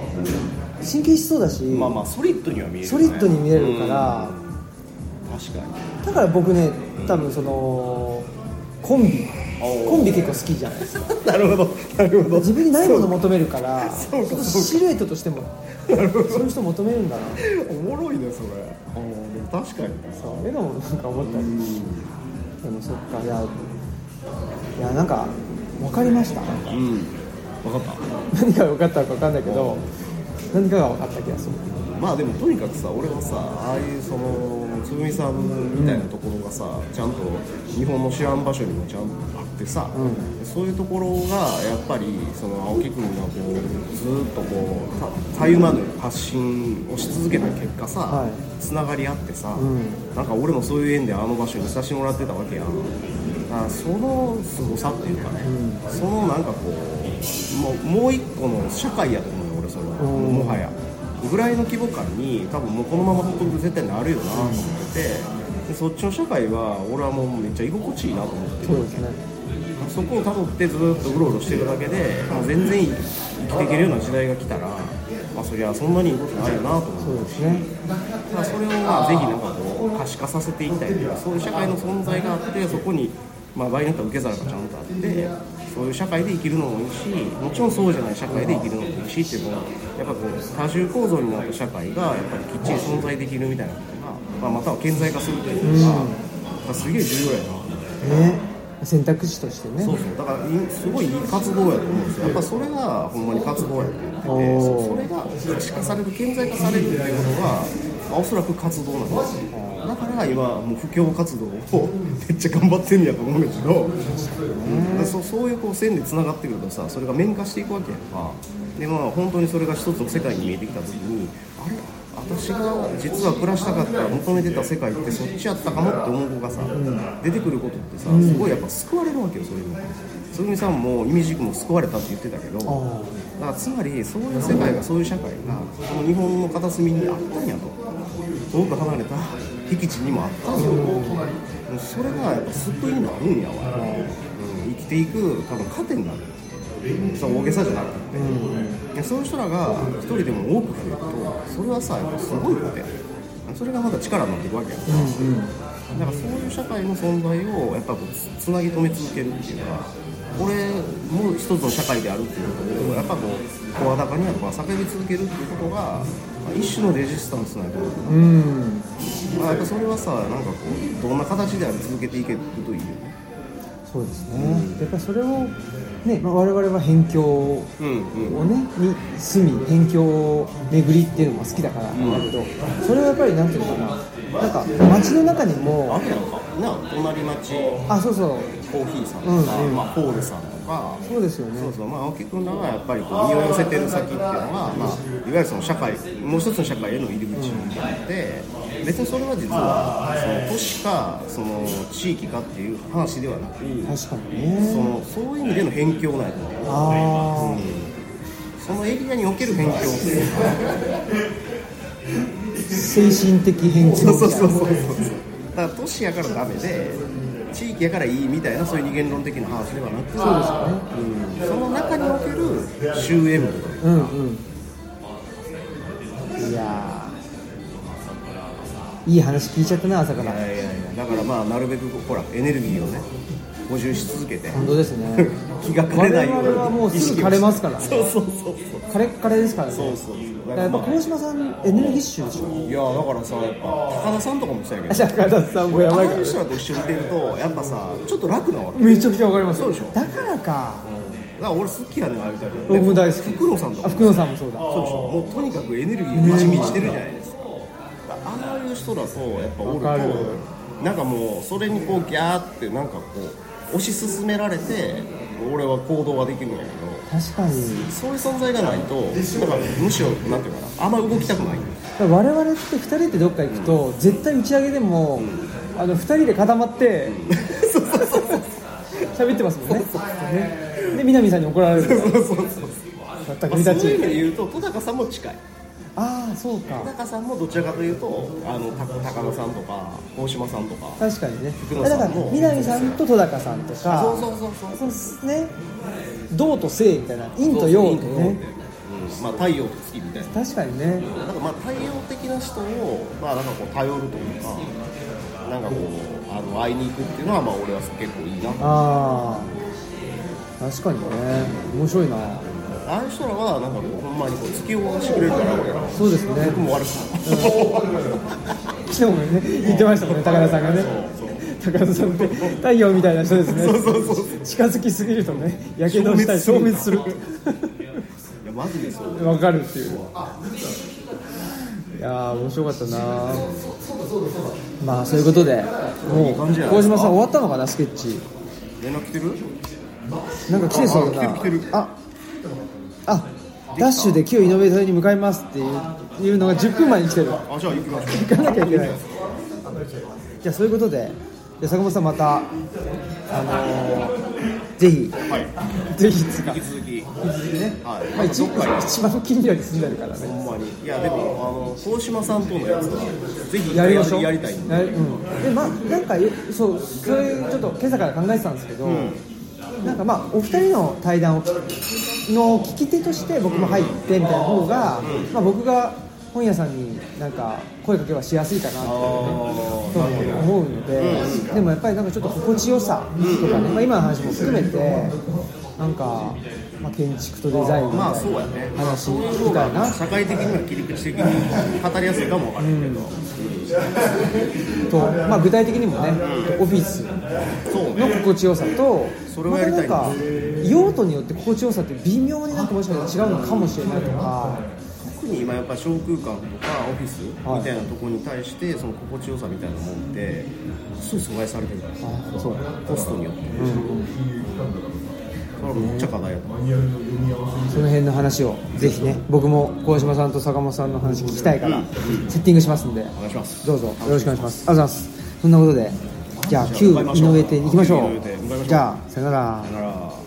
神経質そうだし、
にまあまあソリッドには見える
ソリッドに見えるから。
うん。確かに。
だから僕ね多分そのコンビコンビ結構好きじゃないですか。[laughs]
なるほどなるほど。
自分にないものを求めるから
そうか
シルエットとしてもそういう人求めるんだな。
おもろいねそれ。あでも確かに。ね
そういうのもなんか思ったりでもそっかいやいやなんか分かりました。
うん。分かった。[laughs]
何が分かったか分かんないけど何かが分かった気がする
まあでもとにかくさ俺はさああいうそのつぐみさんみたいなところがさ、ちゃんと日本の知らん場所にもちゃんとあってさ、
う
そういうところがやっぱりその青木君がこうずっとこうたたゆまぬ発信をし続けた結果さ、
はい。
つながり合ってさ、
ん。
なんか俺もそういう縁であの場所にさせてもらってたわけやん。だからその凄さっていうかね、そのなんかこうもうもう一個の社会やと思うよ俺それは、
うん。
もはやぐらいの規模感に多分もうこのままほっとくと絶対なるよなと思ってて、でそっちの社会は俺はもうめっちゃ居心地いいなと思ってる
そうですね
そこをたどってずっとうろうろしてるだけで、まあ、全然生きていけるような時代が来たら、まあ、そりゃそんなにいいことないよなと思
そううですね
まあ、それをまあぜひなんかこう可視化させていきたいというかそういう社会の存在があってそこに、まあ、場合によっては受け皿がちゃんとあってそういう社会で生きるのもいいしもちろんそうじゃない社会で生きるのもいいしっていうのはやっぱこう多重構造になった社会がやっぱりきっちり存在できるみたいなことが、まあ、または顕在化するっていうのが、まあすげえ重要やな。
ね選択肢としてね
そうそうだからいすごいいい活動やと思うんですよやっぱそれがほんまに活動やと思っててそそれが可視化される顕在化されるっていうことが、まあ、おそらく活動なんですよだから今もう布教活動をめっちゃ頑張ってんやと思うんだけど、でそそういうこう線でつながってくるとさそれが面化していくわけやんか。でまあ本当にそれが一つの世界に見えてきた時にあれ？私が実は暮らしたかった求めてた世界ってそっちやったかもって思う子がさ、出てくることってさすごいやっぱ救われるわけよそういうのつぐみさんもイミジクも救われたって言ってたけどだか
あ
らつまりそういう世界がそういう社会がこの日本の片隅にあったんやと。遠く離れた僻地にもあったんですよ、それがやっぱ救いになるんやわ、うん、生きていく多分糧になるそう大げさじゃなくて、でそういう人らが一人でも多く増えるとそれはさやっぱすごいことやそれがまた力になっていくわけやだからそういう社会の存在をやっぱこうつつなぎ止め続けるっていうかこれも一つの社会であるっていうことをやっぱこう声高にやっぱ叫び続けるっていうことが、まあ一種のレジスタンスなんやと思う。
うん。
まあ、やっぱそれはさなんかこうどんな形であれ続けていけるといいよね
そうですね、やっぱりそれを、ねまあ、我々は辺境を
うんうん。
ねに住み辺境を巡りっていうのも好きだからなんだけど、それはやっぱりなんていうのかななんか街の中にも
あれやんか。な隣町。
あそうそう。
コーヒーさんとか、
うんうん。
まあ、ホールさんとか。
そうですよね。
そうそうまあ青木君らがやっぱりこう身を寄せてる先っていうのが、まあ、いわゆるその社会もう一つの社会への入り口であって、別にそれは実はその都市かその地域かっていう話ではなく
確かに
そ
ね
のそういう意味での辺境なんやと思う。
あ
そのエリアにおける辺境っていうか
あ精神的偏
そうそうそうそうだから都市やからダメで地域やからいいみたいなそういう二元論的な話ではなく
そうですよね。
うん、その中における終焉部という
うん。うん。いやいい話聞いちゃったな朝から
いやいやいやだからまあなるべくほらエネルギーをね補充し続けて
本当ですね
気が枯れないように
我々はもうすぐ枯れますからね
そうそうそうそう
カレッカレですからね
そうそう
だからやっぱ鴻島さんエネルギッシュでしょ？
いやだからさやっぱ高田さんとかもそうやけど
坂田さんもやばいから。
ああいう人らと一緒にいてるとやっぱさちょっと楽なわけ。
めちゃくちゃわかります
そうでしょ？
だからか。
だから俺好きやねんああいう人
僕も大好き。
福野さんとか
あ福野さんもそうだ。
そうでしょ？もうとにかくエネルギー満ち満ちてるじゃないですか。ああいう人だとやっぱおるとなんかもうそれにこうギャーってなんかこう推し進められて俺は行動ができるんやけど
確かに。
そういう存在がないとむしろなんていうかなあんま動きたくない。
我々って2人でどっか行くと絶対打ち上げでも、あの2人で固まって喋ってますもんね。ね。で南さんに怒られる。
そうそうそう
まったく
まあ
見たち。
そういう意味で言うと戸高さんも近い
ああそうか。
戸高さんもどちらかというとあのた高野さんとか大島さんとか
確かにね。だから南さんと戸高さんとか
そうそうそうそう。
ね。道と性みたいな陰と陽とね。
うん。まあ、太陽と月みたいな。
確かにね。
なんかまあ太陽的な人をまあなんかこう頼るというかなんかこうあの会いに行くっていうのはまあ俺は結構いいなあ
確かにね。面白いな
あいう人らはなんかこうほんまにこう突き動かしてくれるから俺ら
そうですね。
僕も悪くない
昨日もね言ってましたもんね高田さんがね。高田さんって。太陽みたいな人ですね。近づきすぎるとねやけどしたり消滅する。
いやマジでそう。
わかるっていう。いやー面白かったな。まあそういうことでもう
ですか
麹島さん終わったのかなスケッチ。
連絡来てる？
なんか来てそうだな。
あ
ああダッシュで旧イノベーターに向かいますっていういうのが10分前に来てる。
あじゃあ行きましょう
行かなきゃいけない。じゃあそういうことでじゃあ坂本さんまたあのーぜひ
はい。
ぜひつうか。
引き続き。
引き続きね、
はい。
まあ、一一番近所に住んでるからね。
ほんまに。いやでもあの大島さんとのやつはぜひ
やりましょう。
やりたいんで。
やうん、でまあなんかよそうそれちょっと今朝から考えてたんですけど、なんかまあお二人の対談を聞の聞き手として僕も入ってみたいな方が、まあ、僕が本屋さんになんか声かけはしやすいかなと思うので、でもやっぱりなんかちょっと心地よさとかね、まあ、今の話も含めてなんか、まあ、建築とデザインみたいな話みたいな。
社会的には切り口的に語りやすいかもわからないけど、
と、まあ、具体的にもねオフィスの心地よさと
それをやりたいんです
またなんか用途によって心地よさって微妙になんかもしかしたら違うのかもしれないとか。
特に今やっぱ小空間とかオフィス
はい
みたいなところに対してその心地よさみたいなもんってすぐ阻害されてる。から
あそう。
コストによって、それ
その辺の話をぜひね僕も鴻島さんと坂本さんの話聞きたいからセッティングしますんでどうぞよろしくお願いします。ありがとうございます。そんなことでじゃあ旧井上店に行きましょ
う。
じゃあさよなら。
さよなら。